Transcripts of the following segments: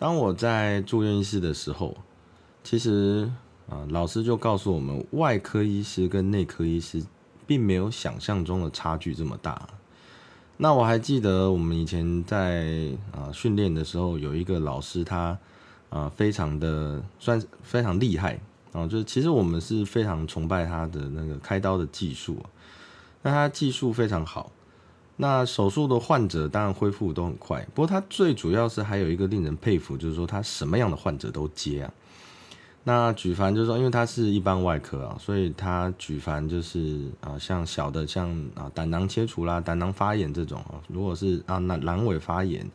当我在住院医师的时候，其实啊，老师就告诉我们，外科医师跟内科医师并没有想象中的差距这么大。那我还记得我们以前在啊训练的时候，有一个老师，他啊非常的算非常厉害啊，就是其实我们是非常崇拜他的那个开刀的技术，那他技术非常好。那手术的患者当然恢复都很快，不过他最主要是还有一个令人佩服，就是说他什么样的患者都接啊。那举凡就是说，因为他是一般外科啊，所以他举凡就是啊，像小的像啊胆囊切除啦、胆囊发炎这种啊，如果是啊那阑尾发炎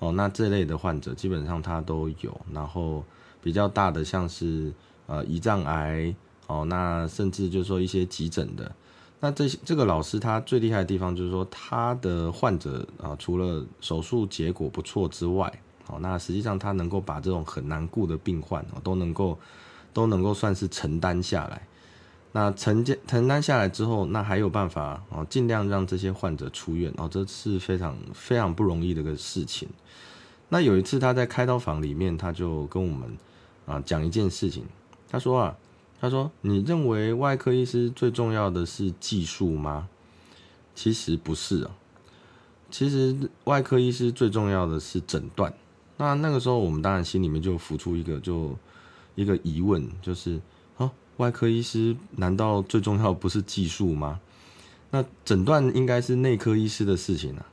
哦，那这类的患者基本上他都有。然后比较大的像是呃胰脏癌哦，那甚至就是说一些急诊的。那这些这个老师他最厉害的地方就是说，他的患者啊，除了手术结果不错之外，好，那实际上他能够把这种很难顾的病患哦，都能够都能够算是承担下来。那承接承担下来之后，那还有办法哦，尽量让这些患者出院哦，这是非常非常不容易的一个事情。那有一次他在开刀房里面，他就跟我们啊讲一件事情，他说啊。他说：“你认为外科医师最重要的是技术吗？其实不是啊，其实外科医师最重要的是诊断。那那个时候，我们当然心里面就浮出一个就一个疑问，就是啊，外科医师难道最重要不是技术吗？那诊断应该是内科医师的事情啊。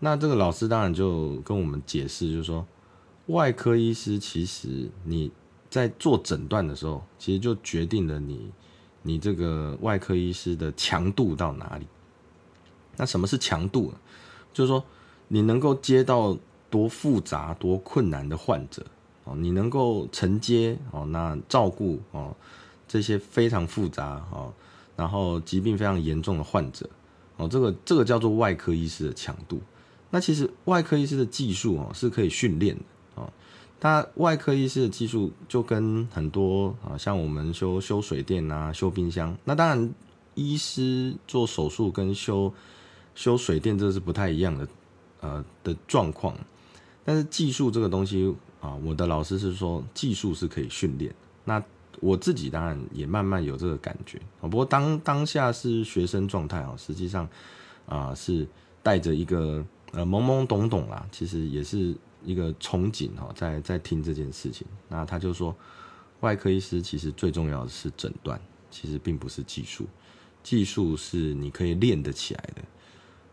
那这个老师当然就跟我们解释，就是说，外科医师其实你。”在做诊断的时候，其实就决定了你，你这个外科医师的强度到哪里。那什么是强度呢？就是说你能够接到多复杂、多困难的患者哦，你能够承接哦，那照顾哦这些非常复杂哦，然后疾病非常严重的患者哦，这个这个叫做外科医师的强度。那其实外科医师的技术哦是可以训练的。他外科医师的技术就跟很多啊，像我们修修水电啊、修冰箱，那当然医师做手术跟修修水电这是不太一样的呃的状况。但是技术这个东西啊，我的老师是说技术是可以训练。那我自己当然也慢慢有这个感觉啊。不过当当下是学生状态啊，实际上啊是带着一个呃懵懵懂懂啦，其实也是。一个憧憬哈，在在听这件事情，那他就说，外科医师其实最重要的是诊断，其实并不是技术，技术是你可以练得起来的，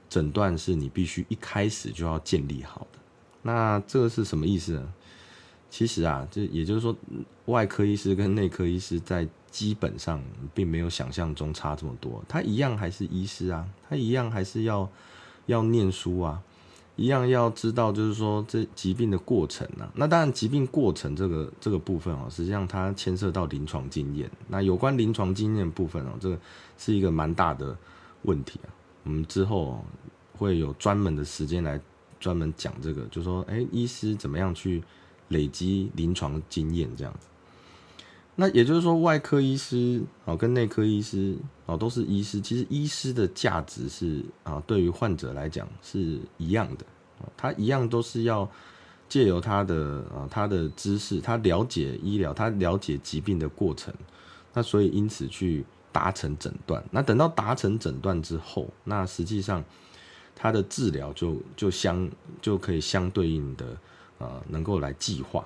诊断是你必须一开始就要建立好的。那这个是什么意思呢？其实啊，这也就是说，外科医师跟内科医师在基本上并没有想象中差这么多，他一样还是医师啊，他一样还是要要念书啊。一样要知道，就是说这疾病的过程啊。那当然，疾病过程这个这个部分哦，实际上它牵涉到临床经验。那有关临床经验部分哦，这个是一个蛮大的问题啊。我们之后会有专门的时间来专门讲这个，就说哎，医师怎么样去累积临床经验这样子。那也就是说，外科医师哦跟内科医师哦都是医师，其实医师的价值是啊，对于患者来讲是一样的。他一样都是要借由他的啊，他的知识，他了解医疗，他了解疾病的过程，那所以因此去达成诊断。那等到达成诊断之后，那实际上他的治疗就就相就可以相对应的啊，能够来计划。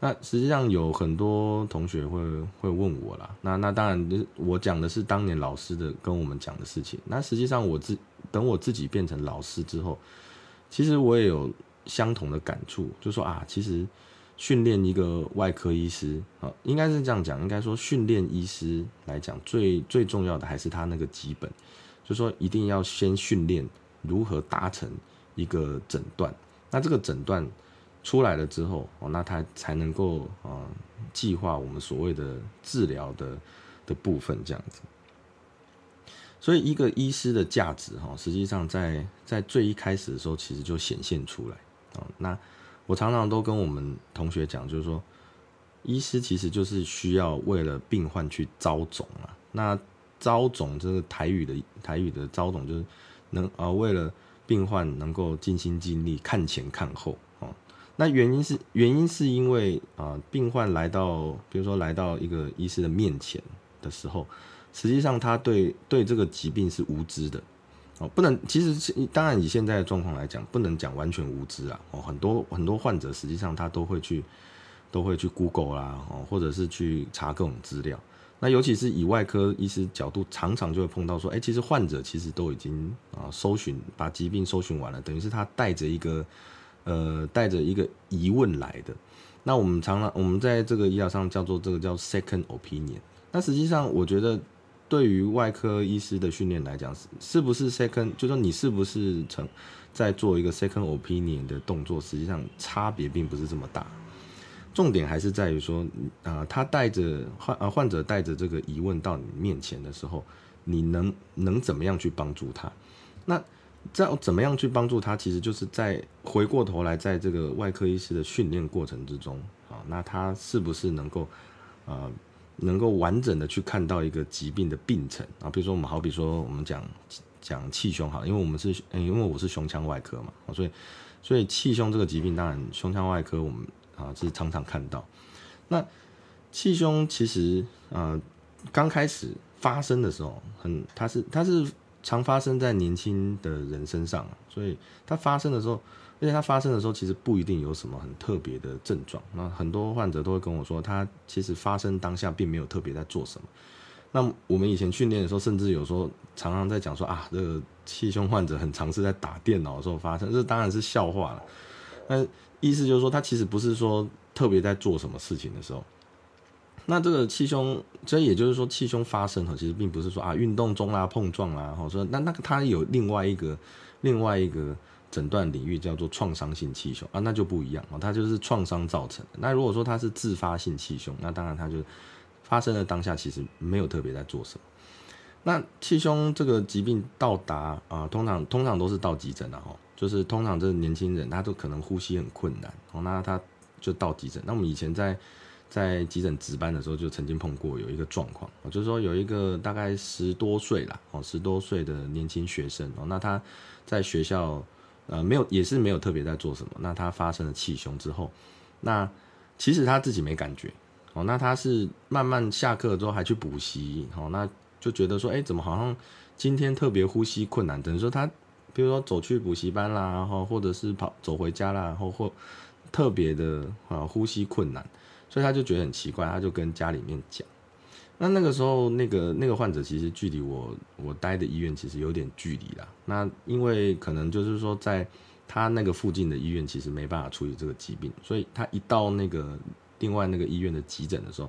那实际上有很多同学会会问我啦，那那当然我讲的是当年老师的跟我们讲的事情。那实际上我自等我自己变成老师之后。其实我也有相同的感触，就说啊，其实训练一个外科医师啊，应该是这样讲，应该说训练医师来讲，最最重要的还是他那个基本，就说一定要先训练如何达成一个诊断，那这个诊断出来了之后，哦，那他才能够啊计划我们所谓的治疗的的部分这样子。所以一个医师的价值哈，实际上在在最一开始的时候，其实就显现出来啊。那我常常都跟我们同学讲，就是说，医师其实就是需要为了病患去招种啊。那招种这个台语的台语的招种，就是能啊为了病患能够尽心尽力看前看后。那原因是原因是因为啊病患来到，比如说来到一个医师的面前的时候。实际上，他对对这个疾病是无知的，哦，不能。其实，当然以现在的状况来讲，不能讲完全无知啊。哦，很多很多患者实际上他都会去，都会去 Google 啦，哦，或者是去查各种资料。那尤其是以外科医师角度，常常就会碰到说，哎，其实患者其实都已经啊搜寻，把疾病搜寻完了，等于是他带着一个呃带着一个疑问来的。那我们常常我们在这个医疗上叫做这个叫 second opinion。那实际上我觉得。对于外科医师的训练来讲，是是不是 second，就说你是不是成在做一个 second opinion 的动作，实际上差别并不是这么大。重点还是在于说，啊，他带着患啊患者带着这个疑问到你面前的时候，你能能怎么样去帮助他？那在怎么样去帮助他，其实就是在回过头来，在这个外科医师的训练过程之中，啊，那他是不是能够啊？能够完整的去看到一个疾病的病程啊，比如说我们好比说我们讲讲气胸好，因为我们是因为我是胸腔外科嘛，所以所以气胸这个疾病当然胸腔外科我们啊是常常看到。那气胸其实啊刚开始发生的时候，很它是它是常发生在年轻的人身上，所以它发生的时候。而且它发生的时候，其实不一定有什么很特别的症状。那很多患者都会跟我说，他其实发生当下并没有特别在做什么。那我们以前训练的时候，甚至有时候常常在讲说啊，这个气胸患者很常是在打电脑的时候发生，这当然是笑话了。那意思就是说，他其实不是说特别在做什么事情的时候。那这个气胸，所以也就是说，气胸发生哈，其实并不是说啊运动中啊碰撞啦，或者说那那个它有另外一个另外一个。诊断领域叫做创伤性气胸啊，那就不一样哦，它就是创伤造成的。那如果说它是自发性气胸，那当然它就发生的当下其实没有特别在做什么。那气胸这个疾病到达啊，通常通常都是到急诊的哈，就是通常这年轻人他都可能呼吸很困难哦，那他就到急诊。那我们以前在在急诊值班的时候就曾经碰过有一个状况，就是说有一个大概十多岁啦哦，十多岁的年轻学生哦，那他在学校。呃，没有，也是没有特别在做什么。那他发生了气胸之后，那其实他自己没感觉哦。那他是慢慢下课之后还去补习哦，那就觉得说，哎，怎么好像今天特别呼吸困难？等于说他，比如说走去补习班啦，然后或者是跑走回家啦，然后或特别的啊呼吸困难，所以他就觉得很奇怪，他就跟家里面讲。那那个时候，那个那个患者其实距离我我待的医院其实有点距离啦。那因为可能就是说，在他那个附近的医院其实没办法处理这个疾病，所以他一到那个另外那个医院的急诊的时候，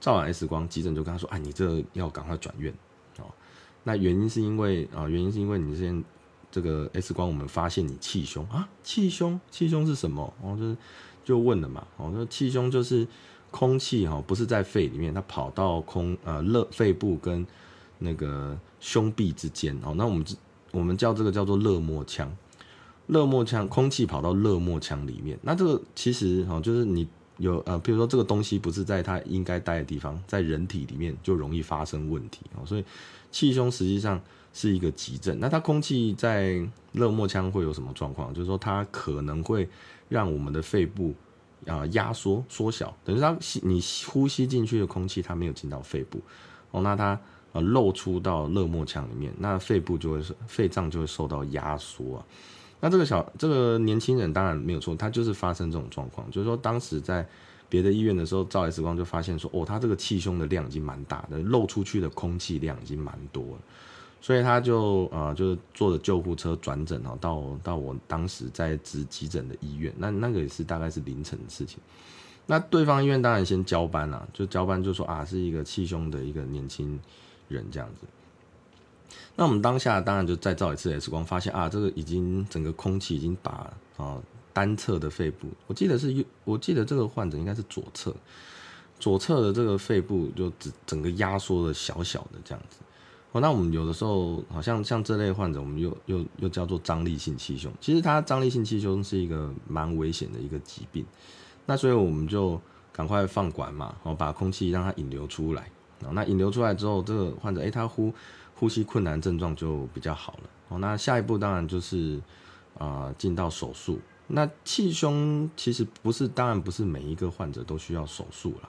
照完 X 光，急诊就跟他说：“哎，你这要赶快转院哦。”那原因是因为啊，原因是因为你现这个 X 光我们发现你气胸啊，气胸，气胸是什么？哦，就是就问了嘛，哦，那气胸就是。空气哈不是在肺里面，它跑到空呃肋肺部跟那个胸壁之间哦。那我们我们叫这个叫做肋膜腔，肋膜腔空气跑到肋膜腔里面。那这个其实哈就是你有呃，比如说这个东西不是在它应该待的地方，在人体里面就容易发生问题哦。所以气胸实际上是一个急症。那它空气在肋膜腔会有什么状况？就是说它可能会让我们的肺部。啊，压缩缩小，等于它吸你呼吸进去的空气，它没有进到肺部，哦，那它呃漏出到肋膜腔里面，那肺部就会肺脏就会受到压缩啊。那这个小这个年轻人当然没有错，他就是发生这种状况，就是说当时在别的医院的时候照 X 光就发现说，哦，他这个气胸的量已经蛮大的，漏出去的空气量已经蛮多了。所以他就呃，就是坐着救护车转诊哦，到到我当时在值急诊的医院，那那个也是大概是凌晨的事情。那对方医院当然先交班了，就交班就说啊，是一个气胸的一个年轻人这样子。那我们当下当然就再照一次 X 光，发现啊，这个已经整个空气已经把啊单侧的肺部，我记得是右，我记得这个患者应该是左侧，左侧的这个肺部就整整个压缩的小小的这样子。哦，那我们有的时候好像像这类患者，我们又又又叫做张力性气胸。其实它张力性气胸是一个蛮危险的一个疾病。那所以我们就赶快放管嘛，然后把空气让它引流出来。哦，那引流出来之后，这个患者诶，他呼呼吸困难症状就比较好了。哦，那下一步当然就是啊进到手术。那气胸其实不是，当然不是每一个患者都需要手术了。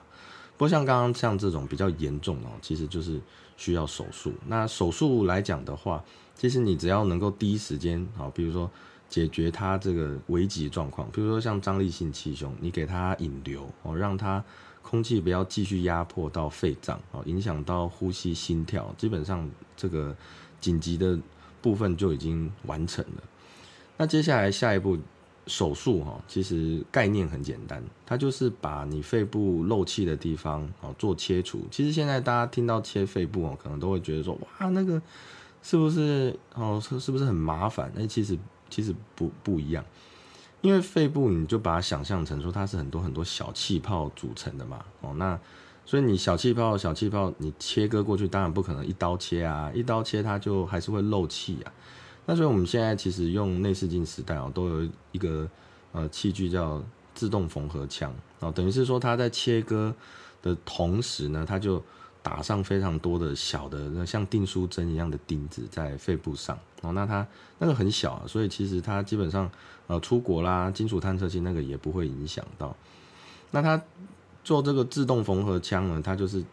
不过像刚刚像这种比较严重哦，其实就是需要手术。那手术来讲的话，其实你只要能够第一时间啊，比如说解决他这个危急状况，比如说像张力性气胸，你给他引流哦，让他空气不要继续压迫到肺脏哦，影响到呼吸心跳，基本上这个紧急的部分就已经完成了。那接下来下一步。手术哈，其实概念很简单，它就是把你肺部漏气的地方哦做切除。其实现在大家听到切肺部哦，可能都会觉得说哇，那个是不是哦是是不是很麻烦？那其实其实不不一样，因为肺部你就把它想象成说它是很多很多小气泡组成的嘛哦，那所以你小气泡小气泡你切割过去，当然不可能一刀切啊，一刀切它就还是会漏气啊。那所以我们现在其实用内视镜时代哦，都有一个呃器具叫自动缝合枪哦，等于是说它在切割的同时呢，它就打上非常多的小的那像订书针一样的钉子在肺部上哦，那它那个很小，啊所以其实它基本上呃出国啦，金属探测器那个也不会影响到。那它做这个自动缝合枪呢，它就是。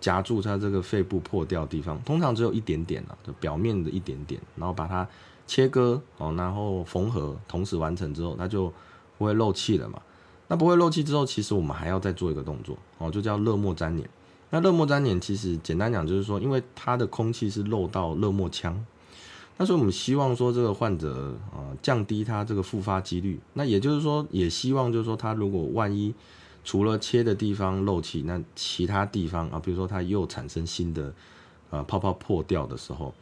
夹住它这个肺部破掉的地方，通常只有一点点啊，就表面的一点点，然后把它切割哦，然后缝合，同时完成之后，它就不会漏气了嘛。那不会漏气之后，其实我们还要再做一个动作哦，就叫热膜粘连。那热膜粘连其实简单讲就是说，因为它的空气是漏到热膜腔，那所以我们希望说这个患者啊降低他这个复发几率。那也就是说，也希望就是说他如果万一除了切的地方漏气，那其他地方啊，比如说它又产生新的呃泡泡破掉的时候，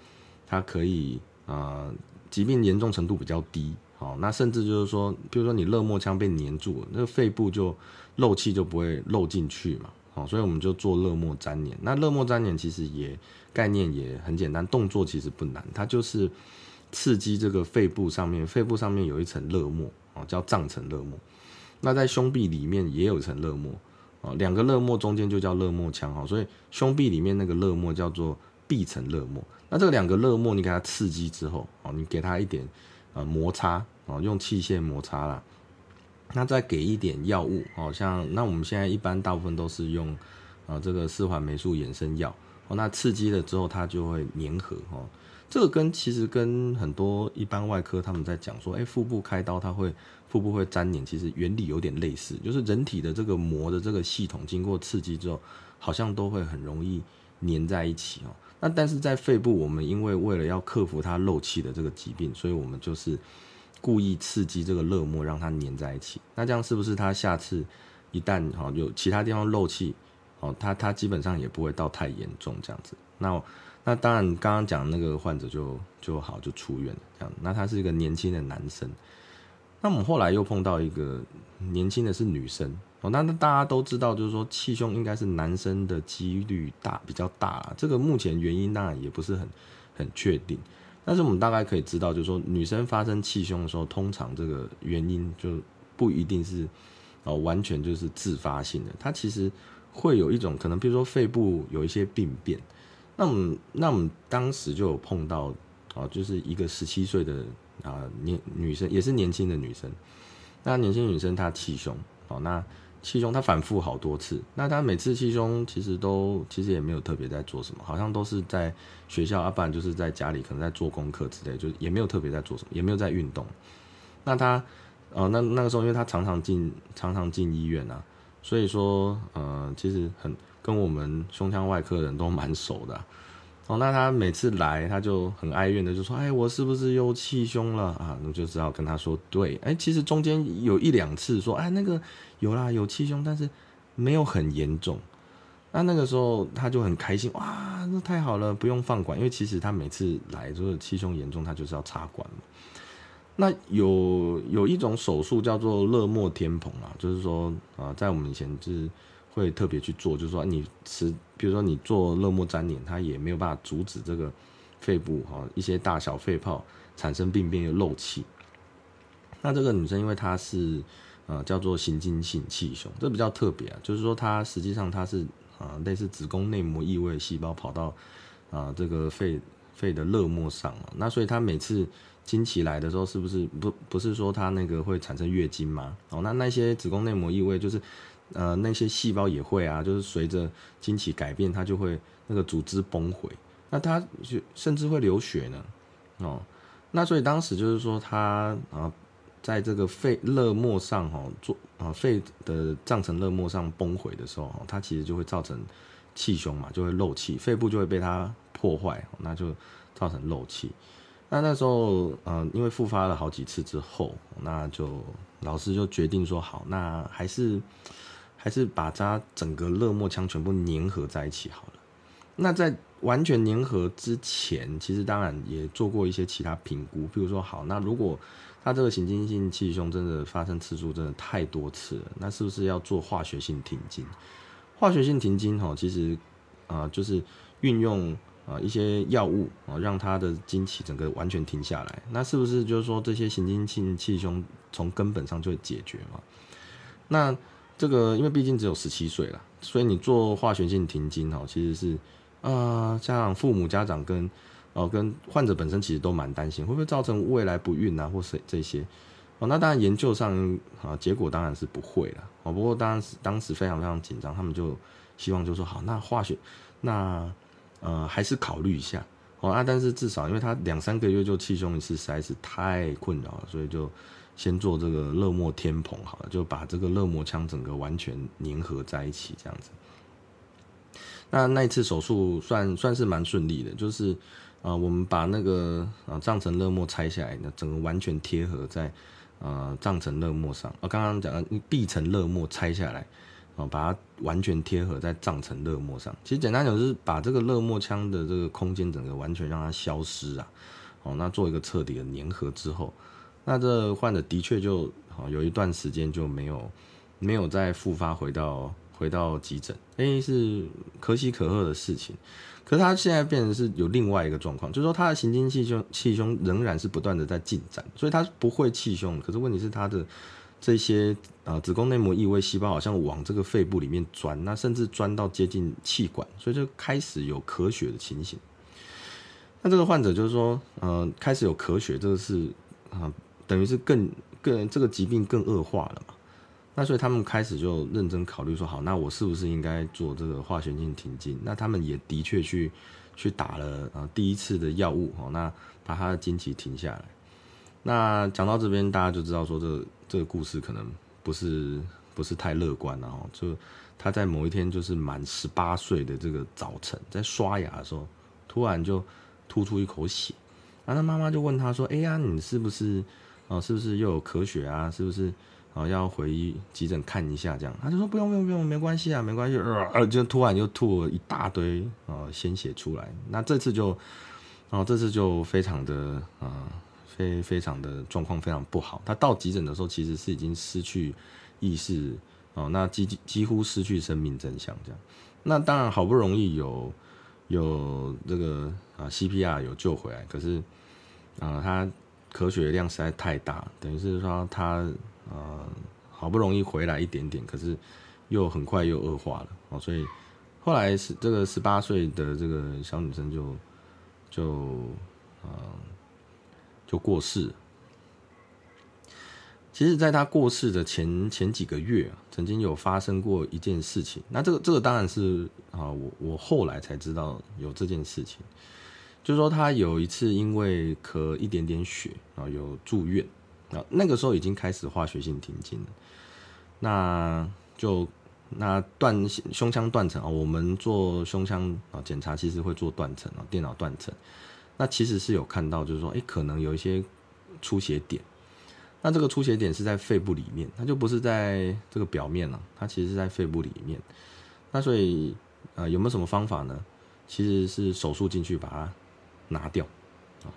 它可以呃疾病严重程度比较低，好，那甚至就是说，比如说你热膜腔被粘住了，那个肺部就漏气就不会漏进去嘛，好，所以我们就做热膜粘连。那热膜粘连其实也概念也很简单，动作其实不难，它就是刺激这个肺部上面，肺部上面有一层热膜啊，叫脏层热膜。那在胸壁里面也有一层热膜啊，两个热膜中间就叫热膜腔哈，所以胸壁里面那个热膜叫做壁层热膜。那这两个热膜你给它刺激之后哦，你给它一点呃摩擦哦，用器械摩擦啦，那再给一点药物哦，像那我们现在一般大部分都是用啊这个四环霉素衍生药哦，那刺激了之后它就会粘合哦。这个跟其实跟很多一般外科他们在讲说，哎，腹部开刀它会腹部会粘连，其实原理有点类似，就是人体的这个膜的这个系统经过刺激之后，好像都会很容易粘在一起哦。那但是在肺部，我们因为为了要克服它漏气的这个疾病，所以我们就是故意刺激这个热膜让它粘在一起。那这样是不是它下次一旦哈有其他地方漏气，哦，它它基本上也不会到太严重这样子。那那当然，刚刚讲那个患者就就好就出院了，这样。那他是一个年轻的男生。那我们后来又碰到一个年轻的是女生哦。那那大家都知道，就是说气胸应该是男生的几率大比较大啦。这个目前原因当然也不是很很确定，但是我们大概可以知道，就是说女生发生气胸的时候，通常这个原因就不一定是哦完全就是自发性的，它其实会有一种可能，比如说肺部有一些病变。那我们那我们当时就有碰到，啊，就是一个十七岁的啊年女生，也是年轻的女生。那年轻女生她气胸，哦，那气胸她反复好多次。那她每次气胸其实都其实也没有特别在做什么，好像都是在学校，要不然就是在家里可能在做功课之类，就也没有特别在做什么，也没有在运动。那她，呃，那那个时候因为她常常进常常进医院啊，所以说呃其实很。跟我们胸腔外科人都蛮熟的，哦，那他每次来，他就很哀怨的就说：“哎，我是不是又气胸了啊？”我就只好跟他说：“对，哎，其实中间有一两次说，哎，那个有啦，有气胸，但是没有很严重。那那个时候他就很开心，哇，那太好了，不用放管，因为其实他每次来就是气胸严重，他就是要插管嘛。那有有一种手术叫做勒莫天蓬啊，就是说啊，在我们以前就是会特别去做，就是说你吃，比如说你做勒莫粘连，它也没有办法阻止这个肺部哈一些大小肺泡产生病变又漏气。那这个女生因为她是呃叫做行经性气胸，这比较特别啊，就是说她实际上她是啊类似子宫内膜异位细胞跑到啊这个肺肺的肋膜上啊，那所以她每次。经期来的时候，是不是不不是说它那个会产生月经吗？哦，那那些子宫内膜异位，就是呃那些细胞也会啊，就是随着经期改变，它就会那个组织崩毁，那它就甚至会流血呢。哦，那所以当时就是说它啊，在这个肺肋膜上哈做啊肺的脏层肋膜上崩毁的时候，它其实就会造成气胸嘛，就会漏气，肺部就会被它破坏，那就造成漏气。那那时候，嗯，因为复发了好几次之后，那就老师就决定说，好，那还是还是把它整个热膜腔全部粘合在一起好了。那在完全粘合之前，其实当然也做过一些其他评估，比如说，好，那如果他这个行经性气胸真的发生次数真的太多次了，那是不是要做化学性停经？化学性停经，哈，其实啊，就是运用。啊，一些药物啊，让他的经期整个完全停下来，那是不是就是说这些行经性气胸从根本上就会解决嘛？那这个因为毕竟只有十七岁了，所以你做化学性停经哦，其实是啊，像父母、家长跟哦跟患者本身其实都蛮担心，会不会造成未来不孕啊，或是这些哦？那当然研究上啊，结果当然是不会了哦。不过当时当时非常非常紧张，他们就希望就说好，那化学那。呃，还是考虑一下哦啊，但是至少因为他两三个月就气胸一次，实在是太困扰了，所以就先做这个热膜天蓬好了，就把这个热膜腔整个完全粘合在一起这样子。那那一次手术算算是蛮顺利的，就是啊，我们把那个啊脏层热膜拆下来，那整个完全贴合在啊脏层热膜上。我刚刚讲的壁层热膜拆下来。哦，把它完全贴合在脏层热膜上。其实简单讲，就是把这个热膜腔的这个空间整个完全让它消失啊。哦，那做一个彻底的粘合之后，那这患者的确就哦有一段时间就没有没有再复发回到回到急诊，哎，是可喜可贺的事情。可是他现在变成是有另外一个状况，就是说他的行经气胸气胸仍然是不断的在进展，所以他不会气胸。可是问题是他的。这些啊，子宫内膜异位细胞好像往这个肺部里面钻，那甚至钻到接近气管，所以就开始有咳血的情形。那这个患者就是说，呃，开始有咳血，这个是啊，等于是更更这个疾病更恶化了嘛。那所以他们开始就认真考虑说，好，那我是不是应该做这个化学性停经？那他们也的确去去打了啊第一次的药物，哦，那把他的经期停下来。那讲到这边，大家就知道说这。这个故事可能不是不是太乐观了哈，就他在某一天就是满十八岁的这个早晨，在刷牙的时候，突然就吐出一口血，然后他妈妈就问他说：“哎呀，你是不是哦？是不是又有咳血啊？是不是哦？要回急诊看一下？”这样，他就说：“不用不用不用，没关系啊，没关系。”呃，就突然就吐了一大堆呃鲜血出来，那这次就哦这次就非常的啊。非非常的状况非常不好，他到急诊的时候其实是已经失去意识哦，那几几乎失去生命真相这样。那当然好不容易有有这个啊 CPR 有救回来，可是啊他咳血量实在太大，等于是说他啊好不容易回来一点点，可是又很快又恶化了哦，所以后来是这个十八岁的这个小女生就就啊。就过世。其实，在他过世的前前几个月，曾经有发生过一件事情。那这个这个当然是啊，我我后来才知道有这件事情。就是说，他有一次因为咳一点点血啊，有住院啊。那个时候已经开始化学性停经了。那就那断胸腔断层啊，我们做胸腔啊检查，其实会做断层啊，电脑断层。那其实是有看到，就是说，哎，可能有一些出血点。那这个出血点是在肺部里面，它就不是在这个表面了，它其实是在肺部里面。那所以，呃，有没有什么方法呢？其实是手术进去把它拿掉啊。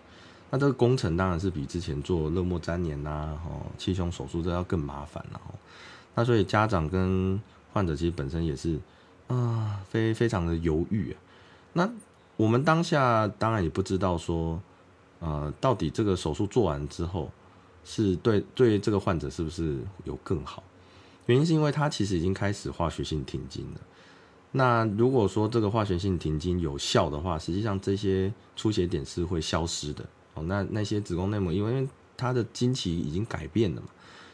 那这个工程当然是比之前做热膜粘连呐、哦气胸手术这要更麻烦了、哦。那所以家长跟患者其实本身也是啊，非非常的犹豫啊。那我们当下当然也不知道说，呃，到底这个手术做完之后，是对对这个患者是不是有更好？原因是因为他其实已经开始化学性停经了。那如果说这个化学性停经有效的话，实际上这些出血点是会消失的哦。那那些子宫内膜因为它的经期已经改变了嘛，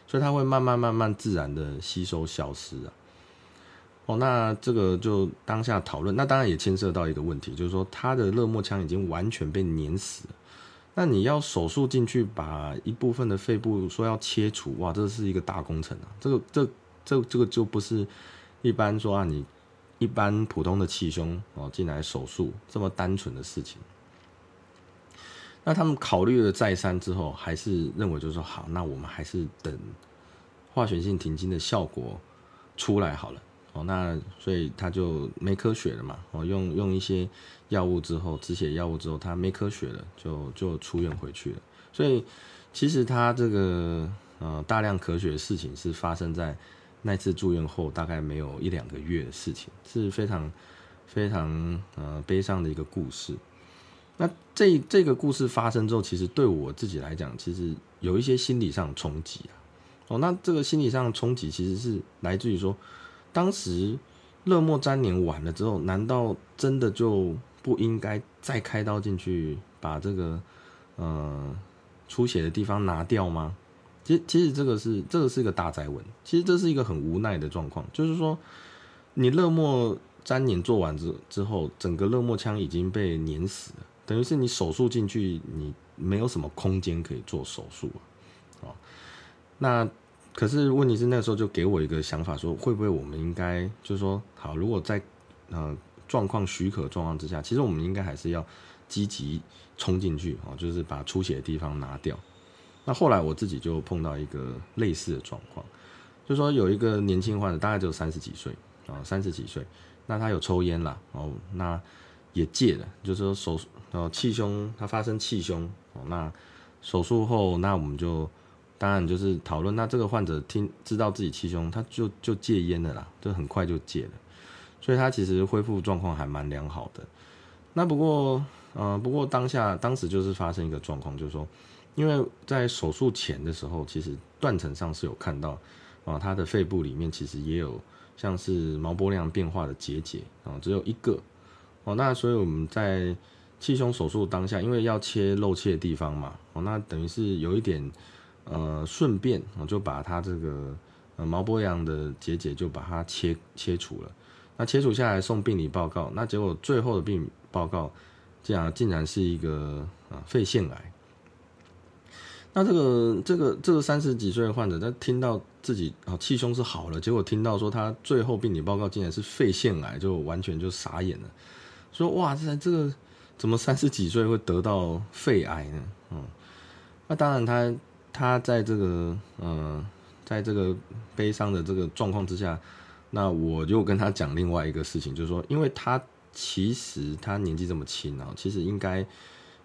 所以它会慢慢慢慢自然的吸收消失啊。哦，那这个就当下讨论，那当然也牵涉到一个问题，就是说他的热膜腔已经完全被碾死了。那你要手术进去把一部分的肺部说要切除，哇，这是一个大工程啊！这个这这这个就不是一般说啊，你一般普通的气胸哦进来手术这么单纯的事情。那他们考虑了再三之后，还是认为就是说好，那我们还是等化学性停经的效果出来好了。哦，那所以他就没科学了嘛。哦，用用一些药物之后，止血药物之后，他没科学了，就就出院回去了。所以其实他这个呃大量咳血的事情是发生在那次住院后大概没有一两个月的事情，是非常非常呃悲伤的一个故事。那这这个故事发生之后，其实对我自己来讲，其实有一些心理上冲击啊。哦，那这个心理上冲击其实是来自于说。当时热膜粘连完了之后，难道真的就不应该再开刀进去把这个呃出血的地方拿掉吗？其实其实这个是这个是一个大灾文，其实这是一个很无奈的状况，就是说你热膜粘连做完之之后，整个热莫腔已经被碾死了，等于是你手术进去，你没有什么空间可以做手术啊，那。可是问题是那时候就给我一个想法，说会不会我们应该就是说好，如果在呃状况许可状况之下，其实我们应该还是要积极冲进去啊，就是把出血的地方拿掉。那后来我自己就碰到一个类似的状况，就说有一个年轻患者，大概只有三十几岁啊，三十几岁，那他有抽烟啦，哦，那也戒了，就是说手哦气胸，他发生气胸哦，那手术后，那我们就。当然就是讨论，那这个患者听知道自己气胸，他就就戒烟了啦，就很快就戒了，所以他其实恢复状况还蛮良好的。那不过，呃，不过当下当时就是发生一个状况，就是说，因为在手术前的时候，其实断层上是有看到啊，他的肺部里面其实也有像是毛玻量变化的结节啊，只有一个哦。那所以我们在气胸手术当下，因为要切漏气的地方嘛，哦，那等于是有一点。呃，顺便我就把他这个呃毛玻样的结节就把它切切除了。那切除下来送病理报告，那结果最后的病理报告，竟然竟然是一个啊肺腺癌。那这个这个这个三十几岁的患者，他听到自己啊气胸是好了，结果听到说他最后病理报告竟然是肺腺癌，就完全就傻眼了，说哇这这个怎么三十几岁会得到肺癌呢？嗯，那当然他。他在这个呃，在这个悲伤的这个状况之下，那我就跟他讲另外一个事情，就是说，因为他其实他年纪这么轻啊，其实应该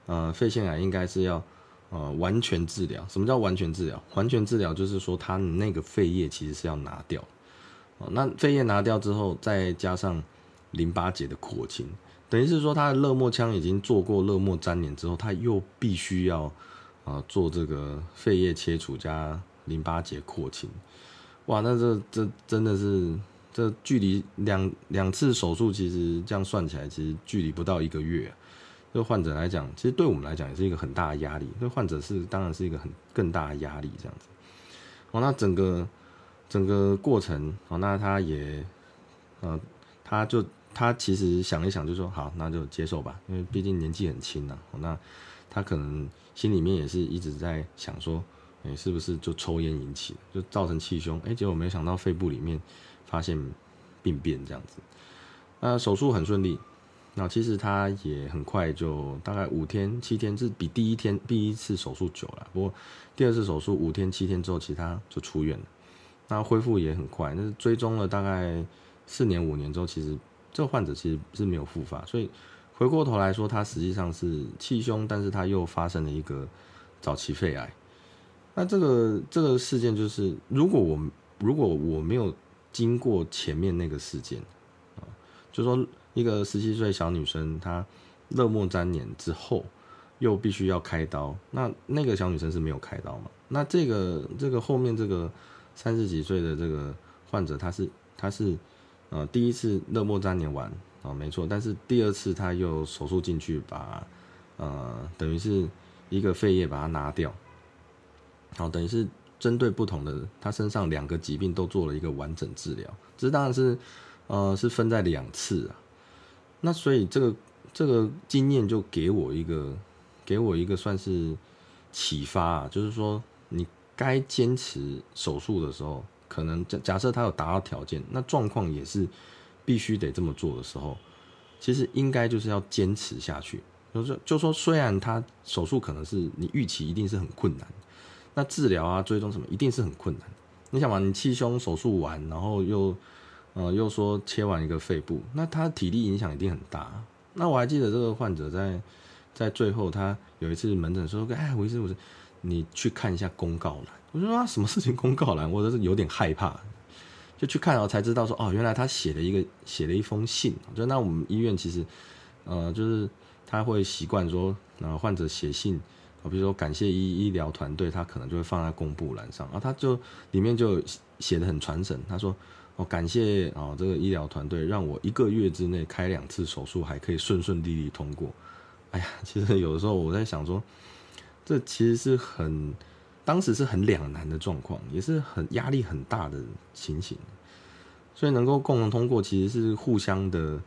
呃肺腺癌应该是要呃完全治疗。什么叫完全治疗？完全治疗就是说他那个肺叶其实是要拿掉哦。那肺叶拿掉之后，再加上淋巴结的扩清，等于是说他的热膜腔已经做过热膜粘连之后，他又必须要。啊，做这个肺叶切除加淋巴结扩清，哇，那这这真的是这距离两两次手术，其实这样算起来，其实距离不到一个月。对患者来讲，其实对我们来讲也是一个很大的压力。对患者是当然是一个很更大的压力，这样子。哦，那整个整个过程，哦，那他也，呃，他就他其实想一想，就说好，那就接受吧，因为毕竟年纪很轻呐。那他可能。心里面也是一直在想说，哎，是不是就抽烟引起，就造成气胸？哎，结果没想到肺部里面发现病变这样子。那手术很顺利，那其实他也很快就大概五天七天，是比第一天第一次手术久了。不过第二次手术五天七天之后，其他就出院了。那恢复也很快，那是追踪了大概四年五年之后，其实这个患者其实是没有复发，所以。回过头来说，他实际上是气胸，但是他又发生了一个早期肺癌。那这个这个事件就是，如果我如果我没有经过前面那个事件啊，就说一个十七岁小女生她热莫粘连之后又必须要开刀，那那个小女生是没有开刀嘛？那这个这个后面这个三十几岁的这个患者，他是他是呃第一次热莫粘连完啊，没错，但是第二次他又手术进去把呃等于是一个肺叶把它拿掉。好，等于是针对不同的他身上两个疾病都做了一个完整治疗，这当然是，呃，是分在两次啊。那所以这个这个经验就给我一个给我一个算是启发啊，就是说你该坚持手术的时候，可能假假设他有达到条件，那状况也是必须得这么做的时候，其实应该就是要坚持下去。就是就说虽然他手术可能是你预期一定是很困难。那治疗啊，追踪什么，一定是很困难。你想嘛，你气胸手术完，然后又，呃，又说切完一个肺部，那他体力影响一定很大。那我还记得这个患者在在最后，他有一次门诊说：“哎，吴医师，我是你去看一下公告栏。”我就说：“啊，什么事情公告栏？”我都是有点害怕，就去看，了才知道说：“哦，原来他写了一个写了一封信。”就那我们医院其实，呃，就是他会习惯说，呃，患者写信。我比如说感谢医医疗团队，他可能就会放在公布栏上，然后他就里面就写的很传神，他说哦感谢啊这个医疗团队让我一个月之内开两次手术还可以顺顺利利通过。哎呀，其实有的时候我在想说，这其实是很当时是很两难的状况，也是很压力很大的情形，所以能够共同通过，其实是互相的，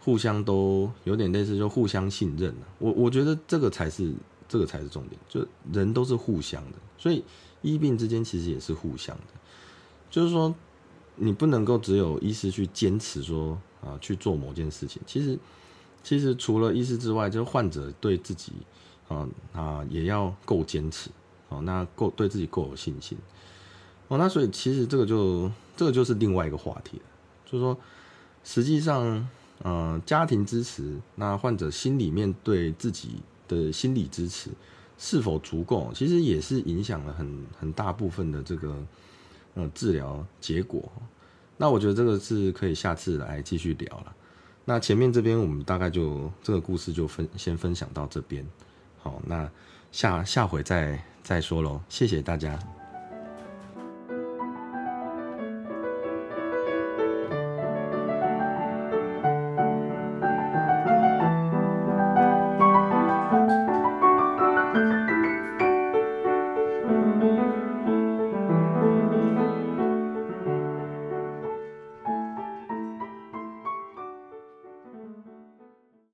互相都有点类似，就互相信任我我觉得这个才是。这个才是重点，就人都是互相的，所以医病之间其实也是互相的。就是说，你不能够只有医师去坚持说啊去做某件事情，其实其实除了医师之外，就是患者对自己啊啊也要够坚持哦，那够对自己够有信心哦，那所以其实这个就这个就是另外一个话题了，就是说实际上呃家庭支持，那患者心里面对自己。的心理支持是否足够，其实也是影响了很很大部分的这个呃治疗结果。那我觉得这个是可以下次来继续聊了。那前面这边我们大概就这个故事就分先分享到这边。好，那下下回再再说喽。谢谢大家。